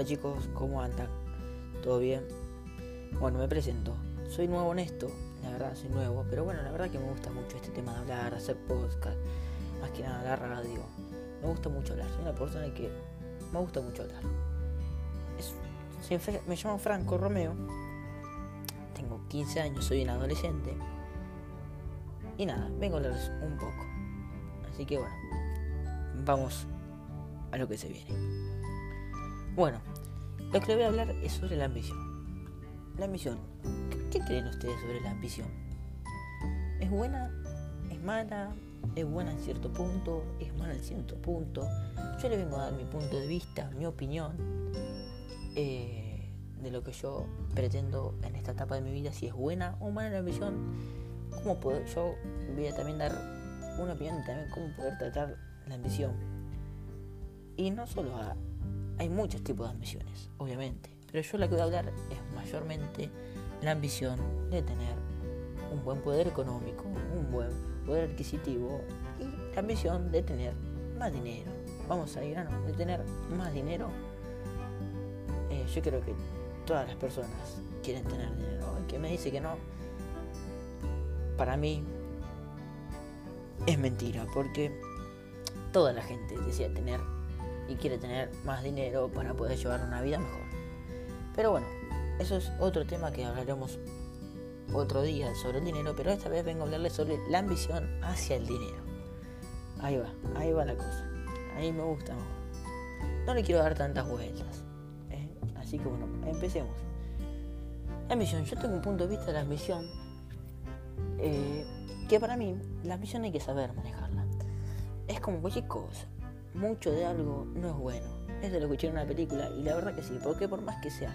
Hola chicos, ¿cómo andan? ¿Todo bien? Bueno, me presento. Soy nuevo en esto, la verdad, soy nuevo, pero bueno, la verdad que me gusta mucho este tema de hablar, hacer podcast, más que nada la radio. Me gusta mucho hablar, soy una persona que me gusta mucho hablar. me llamo Franco Romeo, tengo 15 años, soy un adolescente. Y nada, vengo a hablarles un poco. Así que bueno, vamos a lo que se viene. Bueno, lo que les voy a hablar es sobre la ambición. La ambición. ¿Qué, creen ustedes sobre la ambición? ¿Es buena? ¿Es mala? ¿Es buena en cierto punto? ¿Es mala en cierto punto? Yo les vengo a dar mi punto de vista, mi opinión eh, de lo que yo pretendo en esta etapa de mi vida, si es buena o mala la ambición. ¿Cómo puedo? Yo voy a también dar una opinión de también cómo poder tratar la ambición. Y no solo a hay muchos tipos de ambiciones, obviamente, pero yo la que voy a hablar es mayormente la ambición de tener un buen poder económico, un buen poder adquisitivo y la ambición de tener más dinero. Vamos a ir a no, de tener más dinero. Eh, yo creo que todas las personas quieren tener dinero. El que me dice que no, para mí es mentira, porque toda la gente desea tener y quiere tener más dinero para poder llevar una vida mejor. Pero bueno, eso es otro tema que hablaremos otro día sobre el dinero, pero esta vez vengo a hablarles sobre la ambición hacia el dinero. Ahí va, ahí va la cosa. Ahí me gusta. No le quiero dar tantas vueltas. ¿eh? Así que bueno, empecemos. La ambición, yo tengo un punto de vista de la ambición eh, que para mí la ambición hay que saber manejarla. Es como cualquier cosa mucho de algo no es bueno. Eso lo escuché en una película y la verdad que sí, porque por más que sea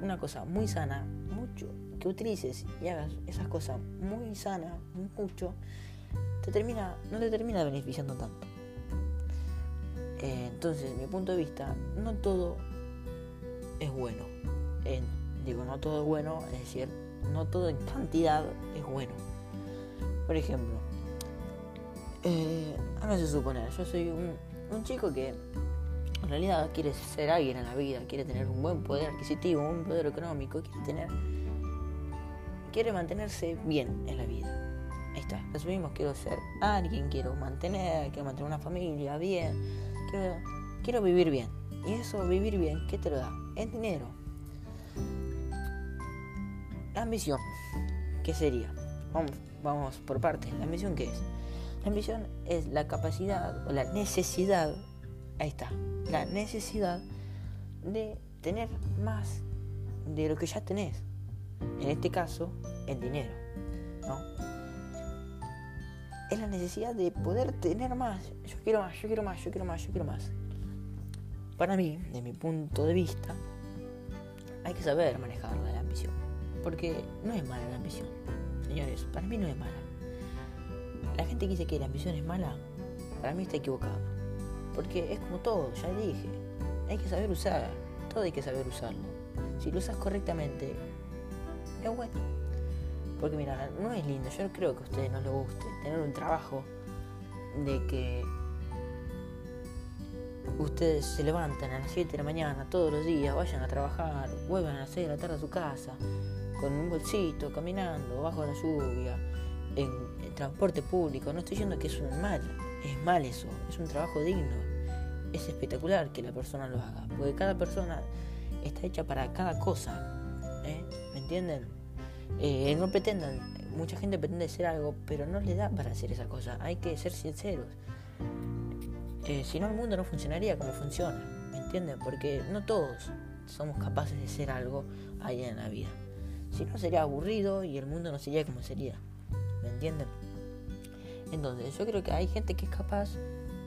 una cosa muy sana, mucho que utilices y hagas esas cosas muy sanas, mucho, te termina, no te termina beneficiando tanto. Eh, entonces, mi punto de vista, no todo es bueno. digo, no todo es bueno, es decir, no todo en cantidad es bueno. Por ejemplo, eh, háganse suponer, yo soy un, un chico que en realidad quiere ser alguien en la vida, quiere tener un buen poder adquisitivo, un poder económico, quiere tener quiere mantenerse bien en la vida. Ahí está, resumimos, quiero ser alguien, quiero mantener, quiero mantener una familia bien, quiero, quiero vivir bien. Y eso, vivir bien, ¿qué te lo da? Es dinero. La ambición, ¿qué sería? Vamos, vamos por partes. ¿La ambición qué es? La ambición es la capacidad o la necesidad, ahí está, la necesidad de tener más de lo que ya tenés. En este caso, el dinero. ¿no? Es la necesidad de poder tener más. Yo quiero más, yo quiero más, yo quiero más, yo quiero más. Para mí, de mi punto de vista, hay que saber manejar la ambición. Porque no es mala la ambición. Señores, para mí no es mala. La gente que dice que la ambición es mala, para mí está equivocado. Porque es como todo, ya dije. Hay que saber usar, todo hay que saber usarlo. Si lo usas correctamente, es bueno. Porque mira, no es lindo, yo creo que a ustedes no les guste tener un trabajo de que ustedes se levantan a las 7 de la mañana todos los días, vayan a trabajar, vuelvan a las 6 de la tarde a su casa, con un bolsito, caminando, bajo la lluvia, en, transporte público. No estoy diciendo que es un mal, es mal eso, es un trabajo digno. Es espectacular que la persona lo haga, porque cada persona está hecha para cada cosa. ¿eh? ¿Me entienden? Eh, no pretendan, mucha gente pretende ser algo, pero no le da para hacer esa cosa. Hay que ser sinceros. Eh, si no, el mundo no funcionaría como funciona. ¿Me entienden? Porque no todos somos capaces de ser algo ahí en la vida. Si no, sería aburrido y el mundo no sería como sería. ¿Me entienden? Entonces, yo creo que hay gente que es capaz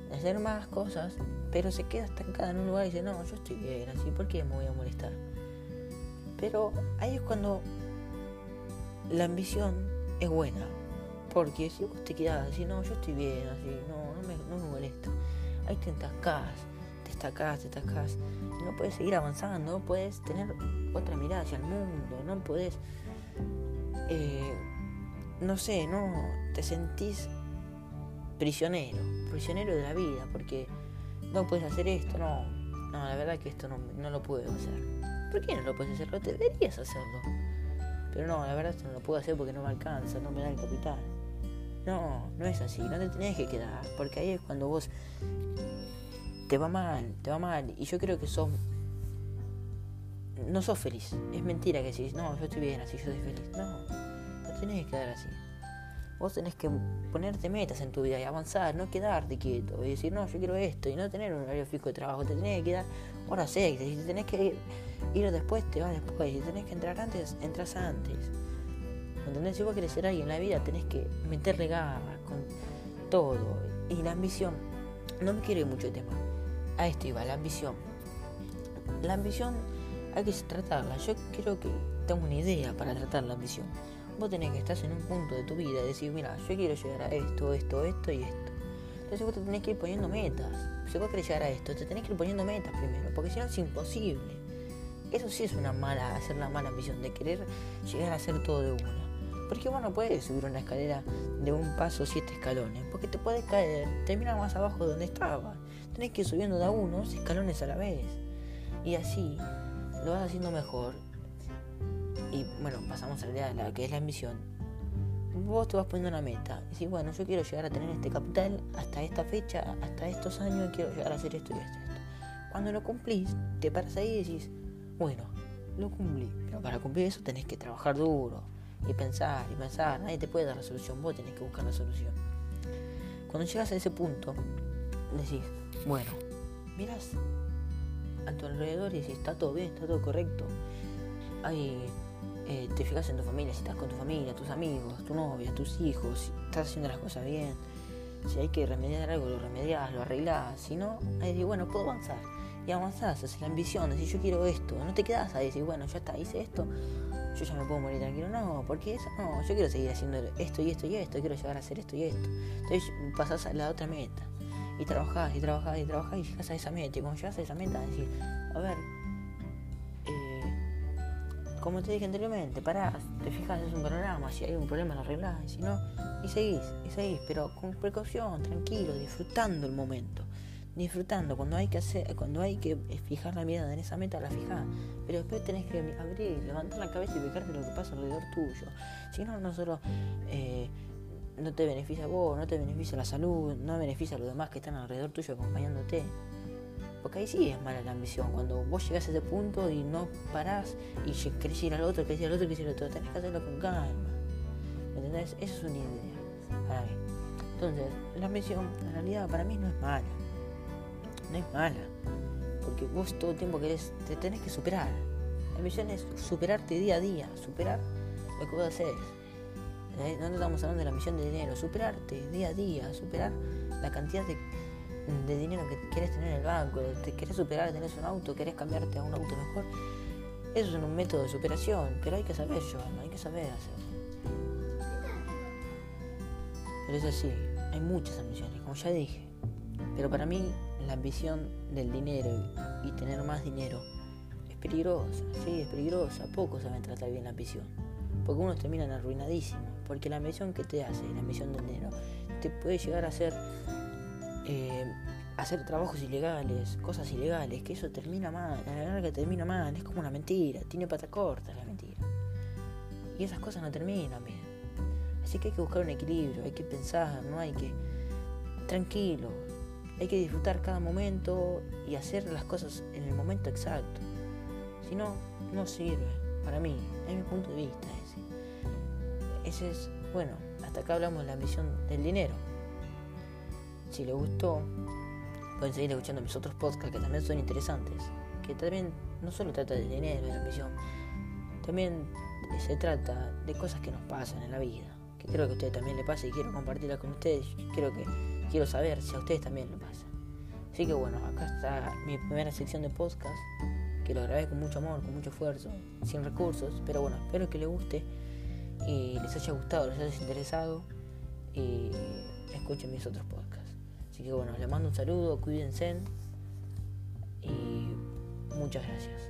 de hacer más cosas, pero se queda estancada en un lugar y dice, no, yo estoy bien así, ¿por qué me voy a molestar? Pero ahí es cuando la ambición es buena. Porque si vos te quedás así, no, yo estoy bien, así, no, no me, no me molesta. Ahí te estancás, te estancás, te estancás. Y no puedes seguir avanzando, no puedes tener otra mirada hacia el mundo, no puedes eh, no sé, no te sentís prisionero, prisionero de la vida, porque no puedes hacer esto, no, no, la verdad que esto no, no lo puedo hacer. ¿Por qué no lo puedes hacer? Lo deberías hacerlo. Pero no, la verdad esto no lo puedo hacer porque no me alcanza, no me da el capital. No, no es así, no te tenés que quedar, porque ahí es cuando vos te va mal, te va mal, y yo creo que sos no sos feliz. Es mentira que decís, no, yo estoy bien así, yo soy feliz. No, no tenés que quedar así. Vos tenés que ponerte metas en tu vida y avanzar, no quedarte quieto y decir, no, yo quiero esto y no tener un horario fijo de trabajo. Te tenés que quedar horas extras. Si tenés que ir, después, te vas después. Si tenés que entrar antes, entras antes. ¿Entendés? Si vos querés ser alguien en la vida, tenés que meterle garras con todo. Y la ambición, no me quiero ir mucho de tema. A esto iba, la ambición. La ambición hay que tratarla. Yo creo que tengo una idea para tratar la ambición. Vos tenés que estar en un punto de tu vida y decir, mira, yo quiero llegar a esto, esto, esto y esto. Entonces vos te tenés que ir poniendo metas. Si vos querés llegar a esto, te tenés que ir poniendo metas primero, porque si no es imposible. Eso sí es una mala, hacer la mala ambición, de querer llegar a hacer todo de una. Porque vos no puedes subir una escalera de un paso siete escalones, porque te puedes caer, terminar más abajo de donde estaba. Tenés que ir subiendo de a unos escalones a la vez. Y así lo vas haciendo mejor. Y bueno, pasamos a la idea de la que es la ambición. Vos te vas poniendo una meta. Y decís, bueno, yo quiero llegar a tener este capital hasta esta fecha, hasta estos años, quiero llegar a hacer esto y esto, esto. Cuando lo cumplís, te paras ahí y decís, bueno, lo cumplí. Pero para cumplir eso tenés que trabajar duro y pensar y pensar. Nadie te puede dar la solución, vos tenés que buscar la solución. Cuando llegas a ese punto, decís, bueno, miras a tu alrededor y si está todo bien, está todo correcto. Hay, eh, te fijas en tu familia, si estás con tu familia, tus amigos, tu novia, tus hijos, si estás haciendo las cosas bien. Si hay que remediar algo, lo remedias, lo arreglás. Si no, ahí dices, bueno, puedo avanzar. Y avanzás, haces la ambición, decís, yo quiero esto. No te quedas ahí, decís, bueno, ya está, hice esto, yo ya me puedo morir tranquilo. No, porque eso, no, yo quiero seguir haciendo esto y esto y esto, quiero llegar a hacer esto y esto. Entonces pasás a la otra meta y trabajás y trabajás y trabajás y llegas a esa meta. Y cuando llegas a esa meta, decir, a ver, como te dije anteriormente, parás, te fijas, es un programa, si hay un problema lo arreglás, y si no, y seguís, y seguís, pero con precaución, tranquilo, disfrutando el momento. Disfrutando, cuando hay que hacer, cuando hay que fijar la mirada en esa meta, la fijás. Pero después tenés que abrir, levantar la cabeza y fijarte lo que pasa alrededor tuyo. Si no, no solo eh, no te beneficia a vos, no te beneficia la salud, no beneficia a los demás que están alrededor tuyo acompañándote. Porque ahí sí es mala la ambición, cuando vos llegás a ese punto y no parás y querés ir al otro, querés ir al otro, querés ir al otro, tenés que hacerlo con calma. ¿Me entendés? Esa es una idea para mí. Entonces, la ambición en realidad para mí no es mala. No es mala. Porque vos todo el tiempo querés, te tenés que superar. La ambición es superarte día a día, superar lo que vos haces ¿Eh? No estamos hablando de la misión de dinero, superarte día a día, superar la cantidad de, dinero que quieres tener en el banco, te querés superar, tenés un auto, querés cambiarte a un auto mejor. Eso es un método de superación, pero hay que saber, hay que saber hacerlo. Pero es así, hay muchas ambiciones, como ya dije. Pero para mí la ambición del dinero y tener más dinero es peligrosa, sí, es peligrosa. Poco saben tratar bien la ambición porque uno termina arruinadísimo, porque la misión que te hace, la misión del dinero, te puede llegar a eh, hacer trabajos ilegales, cosas ilegales, que eso termina mal, a la larga termina mal, es como una mentira, tiene pata corta la mentira. Y esas cosas no terminan bien. Así que hay que buscar un equilibrio, hay que pensar, no hay que... Tranquilo, hay que disfrutar cada momento y hacer las cosas en el momento exacto. Si no, no sirve, para mí, es mi punto de vista. Ese es, bueno, hasta acá hablamos de la ambición del dinero. Si les gustó, pueden seguir escuchando mis otros podcasts que también son interesantes. Que también no solo trata de dinero y de ambición, también se trata de cosas que nos pasan en la vida. Que creo que a ustedes también les pasa y quiero compartirlas con ustedes. Creo que quiero saber si a ustedes también les pasa. Así que bueno, acá está mi primera sección de podcast, que lo grabé con mucho amor, con mucho esfuerzo, sin recursos, pero bueno, espero que les guste y les haya gustado, les haya interesado y escuchen mis otros podcasts. Así que bueno, les mando un saludo, cuídense y muchas gracias.